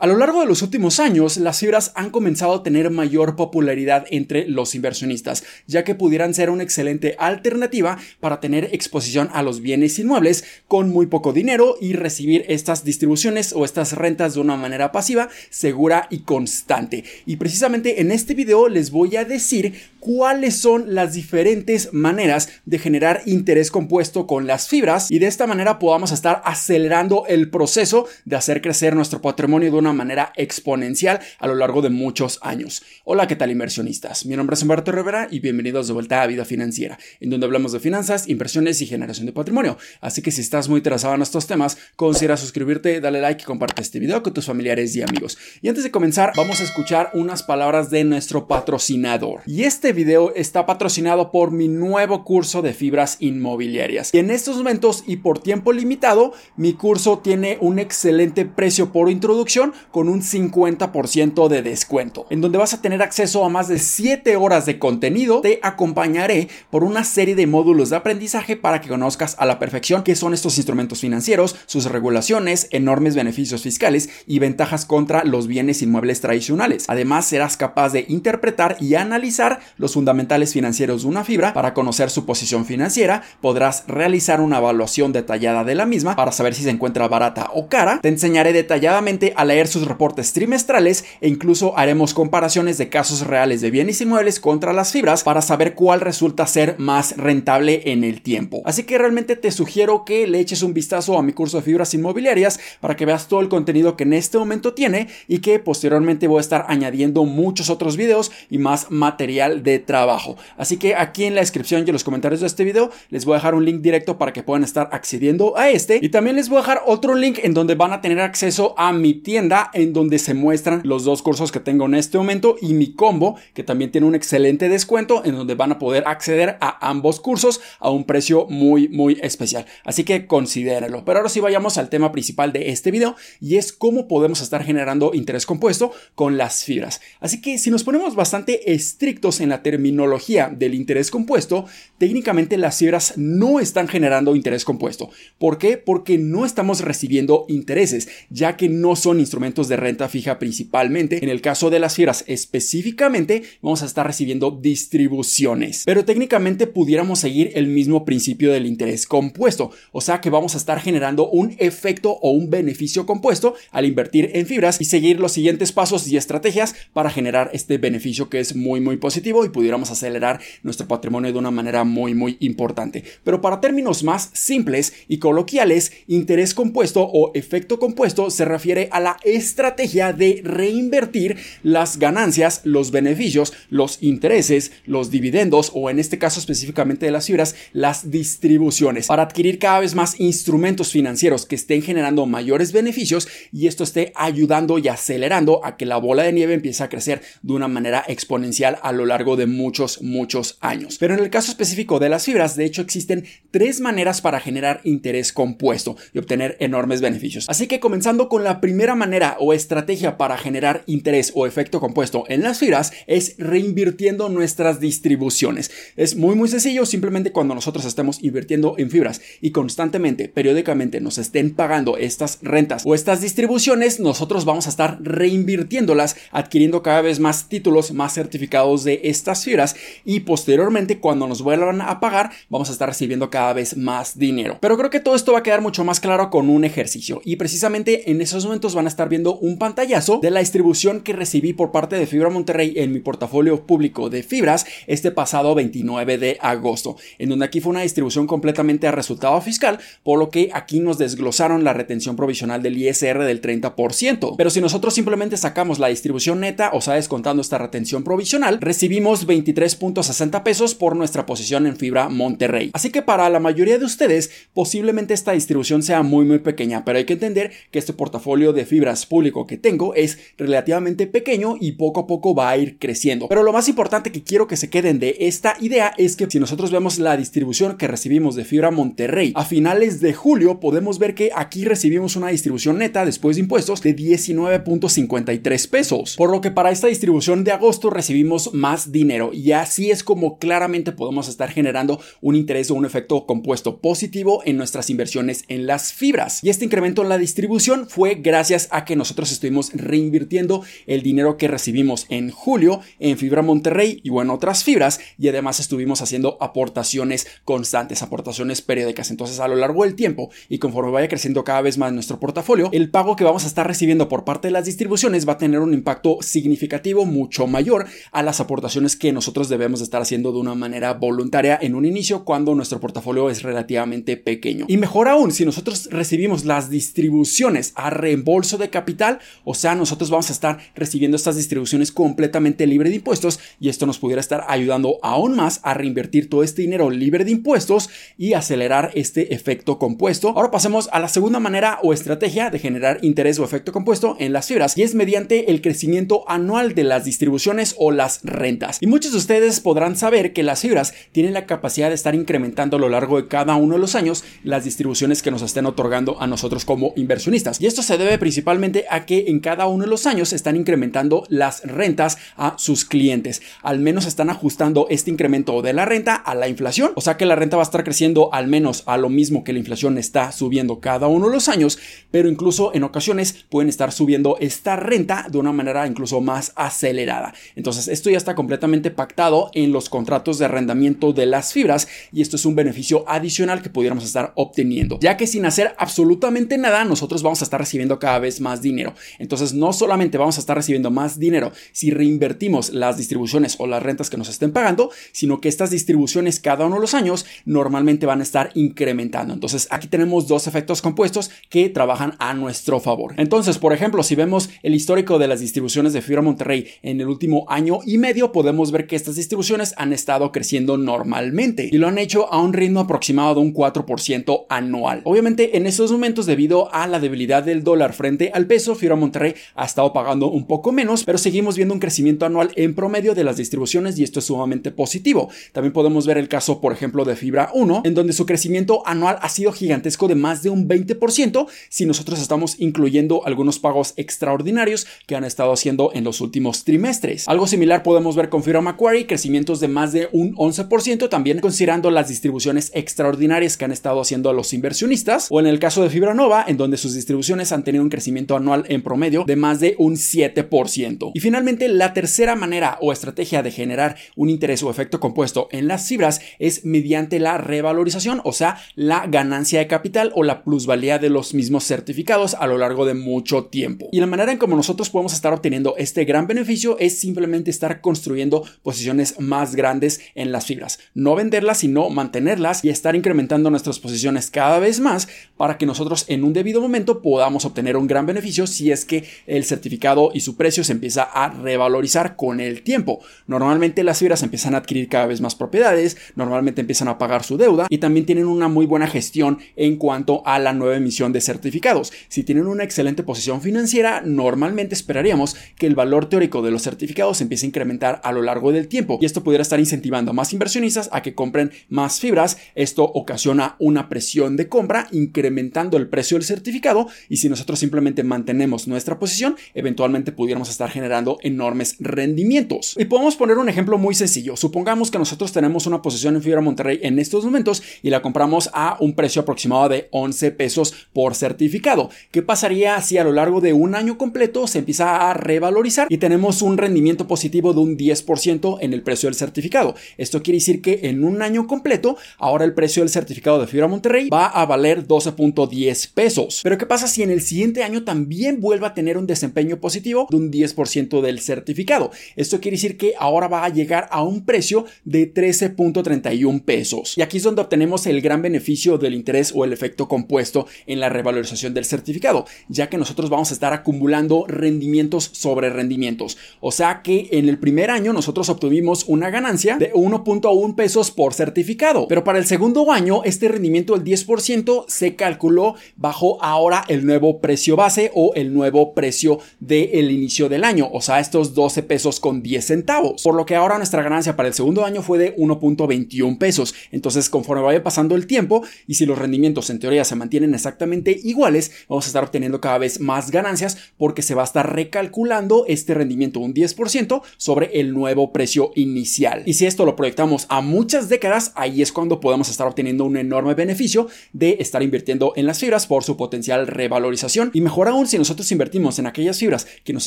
A lo largo de los últimos años, las fibras han comenzado a tener mayor popularidad entre los inversionistas, ya que pudieran ser una excelente alternativa para tener exposición a los bienes inmuebles con muy poco dinero y recibir estas distribuciones o estas rentas de una manera pasiva, segura y constante. Y precisamente en este video les voy a decir cuáles son las diferentes maneras de generar interés compuesto con las fibras y de esta manera podamos estar acelerando el proceso de hacer crecer nuestro patrimonio de una manera exponencial a lo largo de muchos años. Hola, ¿qué tal inversionistas? Mi nombre es Humberto Rivera y bienvenidos de vuelta a Vida Financiera, en donde hablamos de finanzas, inversiones y generación de patrimonio. Así que si estás muy interesado en estos temas, considera suscribirte, dale like y comparte este video con tus familiares y amigos. Y antes de comenzar, vamos a escuchar unas palabras de nuestro patrocinador. Y este video está patrocinado por mi nuevo curso de fibras inmobiliarias. Y en estos momentos y por tiempo limitado, mi curso tiene un excelente precio por introducción con un 50% de descuento, en donde vas a tener acceso a más de 7 horas de contenido. Te acompañaré por una serie de módulos de aprendizaje para que conozcas a la perfección qué son estos instrumentos financieros, sus regulaciones, enormes beneficios fiscales y ventajas contra los bienes inmuebles tradicionales. Además, serás capaz de interpretar y analizar los fundamentales financieros de una fibra para conocer su posición financiera, podrás realizar una evaluación detallada de la misma para saber si se encuentra barata o cara. Te enseñaré detalladamente a leer sus reportes trimestrales e incluso haremos comparaciones de casos reales de bienes inmuebles contra las fibras para saber cuál resulta ser más rentable en el tiempo. Así que realmente te sugiero que le eches un vistazo a mi curso de fibras inmobiliarias para que veas todo el contenido que en este momento tiene y que posteriormente voy a estar añadiendo muchos otros videos y más material de trabajo. Así que aquí en la descripción y en los comentarios de este video les voy a dejar un link directo para que puedan estar accediendo a este y también les voy a dejar otro link en donde van a tener acceso a mi tienda en donde se muestran los dos cursos que tengo en este momento y mi combo que también tiene un excelente descuento en donde van a poder acceder a ambos cursos a un precio muy muy especial. Así que considéralo. Pero ahora sí vayamos al tema principal de este video y es cómo podemos estar generando interés compuesto con las fibras. Así que si nos ponemos bastante estrictos en la terminología del interés compuesto, técnicamente las fibras no están generando interés compuesto. ¿Por qué? Porque no estamos recibiendo intereses, ya que no son instrumentos de renta fija principalmente. En el caso de las fibras específicamente, vamos a estar recibiendo distribuciones. Pero técnicamente pudiéramos seguir el mismo principio del interés compuesto, o sea que vamos a estar generando un efecto o un beneficio compuesto al invertir en fibras y seguir los siguientes pasos y estrategias para generar este beneficio que es muy muy positivo y pudiéramos acelerar nuestro patrimonio de una manera muy muy importante. Pero para términos más simples y coloquiales, interés compuesto o efecto compuesto se refiere a la estrategia de reinvertir las ganancias, los beneficios, los intereses, los dividendos o en este caso específicamente de las fibras, las distribuciones para adquirir cada vez más instrumentos financieros que estén generando mayores beneficios y esto esté ayudando y acelerando a que la bola de nieve empiece a crecer de una manera exponencial a lo largo de muchos, muchos años. Pero en el caso específico de las fibras, de hecho existen tres maneras para generar interés compuesto y obtener enormes beneficios. Así que comenzando con la primera manera o estrategia para generar interés o efecto compuesto en las fibras es reinvirtiendo nuestras distribuciones. Es muy muy sencillo, simplemente cuando nosotros estemos invirtiendo en fibras y constantemente, periódicamente nos estén pagando estas rentas o estas distribuciones, nosotros vamos a estar reinvirtiéndolas, adquiriendo cada vez más títulos, más certificados de estas fibras y posteriormente cuando nos vuelvan a pagar, vamos a estar recibiendo cada vez más dinero. Pero creo que todo esto va a quedar mucho más claro con un ejercicio y precisamente en esos momentos van a estar viendo un pantallazo de la distribución que recibí por parte de Fibra Monterrey en mi portafolio público de fibras este pasado 29 de agosto, en donde aquí fue una distribución completamente a resultado fiscal, por lo que aquí nos desglosaron la retención provisional del ISR del 30%. Pero si nosotros simplemente sacamos la distribución neta, o sea, descontando esta retención provisional, recibimos 23.60 pesos por nuestra posición en Fibra Monterrey. Así que para la mayoría de ustedes, posiblemente esta distribución sea muy muy pequeña, pero hay que entender que este portafolio de fibras público que tengo es relativamente pequeño y poco a poco va a ir creciendo. Pero lo más importante que quiero que se queden de esta idea es que si nosotros vemos la distribución que recibimos de Fibra Monterrey a finales de julio, podemos ver que aquí recibimos una distribución neta después de impuestos de 19.53 pesos. Por lo que para esta distribución de agosto recibimos más dinero y así es como claramente podemos estar generando un interés o un efecto compuesto positivo en nuestras inversiones en las fibras. Y este incremento en la distribución fue gracias a que nosotros estuvimos reinvirtiendo el dinero que recibimos en julio en Fibra Monterrey y en otras fibras y además estuvimos haciendo aportaciones constantes, aportaciones periódicas. Entonces a lo largo del tiempo y conforme vaya creciendo cada vez más nuestro portafolio, el pago que vamos a estar recibiendo por parte de las distribuciones va a tener un impacto significativo mucho mayor a las aportaciones que nosotros debemos estar haciendo de una manera voluntaria en un inicio cuando nuestro portafolio es relativamente pequeño. Y mejor aún, si nosotros recibimos las distribuciones a reembolso de capital, o sea, nosotros vamos a estar recibiendo estas distribuciones completamente libre de impuestos y esto nos pudiera estar ayudando aún más a reinvertir todo este dinero libre de impuestos y acelerar este efecto compuesto. Ahora pasemos a la segunda manera o estrategia de generar interés o efecto compuesto en las fibras y es mediante el crecimiento anual de las distribuciones o las rentas. Y muchos de ustedes podrán saber que las fibras tienen la capacidad de estar incrementando a lo largo de cada uno de los años las distribuciones que nos estén otorgando a nosotros como inversionistas. Y esto se debe principalmente a que en cada uno de los años están incrementando las rentas a sus clientes. Al menos están ajustando este incremento de la renta a la inflación. O sea que la renta va a estar creciendo al menos a lo mismo que la inflación está subiendo cada uno de los años, pero incluso en ocasiones pueden estar subiendo esta renta de una manera incluso más acelerada. Entonces esto ya está completamente pactado en los contratos de arrendamiento de las fibras y esto es un beneficio adicional que pudiéramos estar obteniendo, ya que sin hacer absolutamente nada nosotros vamos a estar recibiendo cada vez más dinero. Entonces no solamente vamos a estar recibiendo más dinero si reinvertimos las distribuciones o las rentas que nos estén pagando, sino que estas distribuciones cada uno de los años normalmente van a estar incrementando. Entonces aquí tenemos dos efectos compuestos que trabajan a nuestro favor. Entonces, por ejemplo, si vemos el histórico de las distribuciones de Fibra Monterrey en el último año y medio, podemos ver que estas distribuciones han estado creciendo normalmente y lo han hecho a un ritmo aproximado de un 4% anual. Obviamente, en estos momentos, debido a la debilidad del dólar frente al peso, Fibra Monterrey ha estado pagando un poco menos, pero seguimos viendo un crecimiento anual en promedio de las distribuciones y esto es sumamente positivo. También podemos ver el caso, por ejemplo, de Fibra 1, en donde su crecimiento anual ha sido gigantesco de más de un 20% si nosotros estamos incluyendo algunos pagos extraordinarios que han estado haciendo en los últimos trimestres. Algo similar podemos ver con Fibra Macquarie, crecimientos de más de un 11%, también considerando las distribuciones extraordinarias que han estado haciendo a los inversionistas, o en el caso de Fibra Nova, en donde sus distribuciones han tenido un crecimiento anual en promedio de más de un 7%. Y finalmente, la tercera manera o estrategia de generar un interés o efecto compuesto en las fibras es mediante la revalorización, o sea, la ganancia de capital o la plusvalía de los mismos certificados a lo largo de mucho tiempo. Y la manera en como nosotros podemos estar obteniendo este gran beneficio es simplemente estar construyendo posiciones más grandes en las fibras. No venderlas, sino mantenerlas y estar incrementando nuestras posiciones cada vez más para que nosotros en un debido momento podamos obtener un gran beneficio si es que el certificado y su precio se empieza a revalorizar con el tiempo. Normalmente las fibras empiezan a adquirir cada vez más propiedades, normalmente empiezan a pagar su deuda y también tienen una muy buena gestión en cuanto a la nueva emisión de certificados. Si tienen una excelente posición financiera, normalmente esperaríamos que el valor teórico de los certificados empiece a incrementar a lo largo del tiempo y esto pudiera estar incentivando a más inversionistas a que compren más fibras. Esto ocasiona una presión de compra incrementando el precio del certificado y si nosotros simplemente mantenemos nuestra posición, eventualmente pudiéramos estar generando enormes rendimientos. Y podemos poner un ejemplo muy sencillo. Supongamos que nosotros tenemos una posición en Fibra Monterrey en estos momentos y la compramos a un precio aproximado de 11 pesos por certificado. ¿Qué pasaría si a lo largo de un año completo se empieza a revalorizar y tenemos un rendimiento positivo de un 10% en el precio del certificado? Esto quiere decir que en un año completo, ahora el precio del certificado de Fibra Monterrey va a valer 12.10 pesos. Pero ¿qué pasa si en el siguiente año también vuelve a tener un desempeño positivo de un 10% del certificado? Esto quiere decir que ahora va a llegar a un precio de 13.31 pesos. Y aquí es donde obtenemos el gran beneficio del interés o el efecto compuesto en la revalorización del certificado, ya que nosotros vamos a estar acumulando rendimientos sobre rendimientos. O sea que en el primer año nosotros obtuvimos una ganancia de 1.1 pesos por certificado, pero para el segundo año este rendimiento del 10% se calculó bajo ahora el nuevo precio base o el nuevo precio del inicio del año, o sea, estos 12 pesos con 10 centavos. Por lo que ahora nuestra ganancia para el segundo año fue de 1.21 pesos. Entonces, conforme vaya pasando el tiempo y si los rendimientos en teoría se mantienen exactamente iguales, vamos a estar obteniendo cada vez más ganancias porque se va a estar recalculando este rendimiento un 10% sobre el nuevo precio inicial. Y si esto lo proyectamos a muchas décadas, ahí es cuando podemos estar obteniendo un enorme beneficio de estar invirtiendo en las fibras por su potencial revalorización. Y mejor aún, si nosotros invertimos en aquellas fibras que nos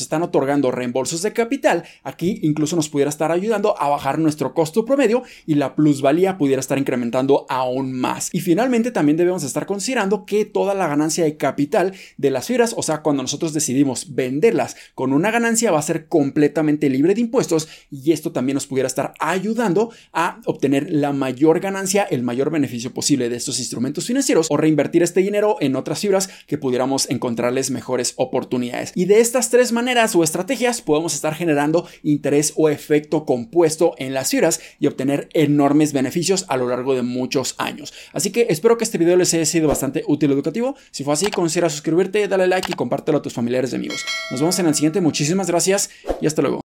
están otorgando reembolsos de capital, aquí incluso nos pudiera estar ayudando a bajar nuestro costo promedio y la plusvalía pudiera estar incrementando aún más. Y finalmente también debemos estar considerando que toda la ganancia de capital de las fibras, o sea, cuando nosotros decidimos venderlas con una ganancia va a ser completamente libre de impuestos y esto también nos pudiera estar ayudando a obtener la mayor ganancia, el mayor beneficio posible de estos instrumentos financieros o reinvertir este dinero en otras fibras que pudiéramos encontrarles mejores oportunidades. Y de estas tres maneras o estrategias podemos estar generando interés o efecto compuesto en las fibras y obtener enormes beneficios a lo largo de muchos años. Así que espero que este video les haya sido bastante útil y educativo. Si fue así, considera suscribirte, dale like y compártelo a tus familiares y amigos. Nos vemos en el siguiente. Muchísimas gracias y hasta luego.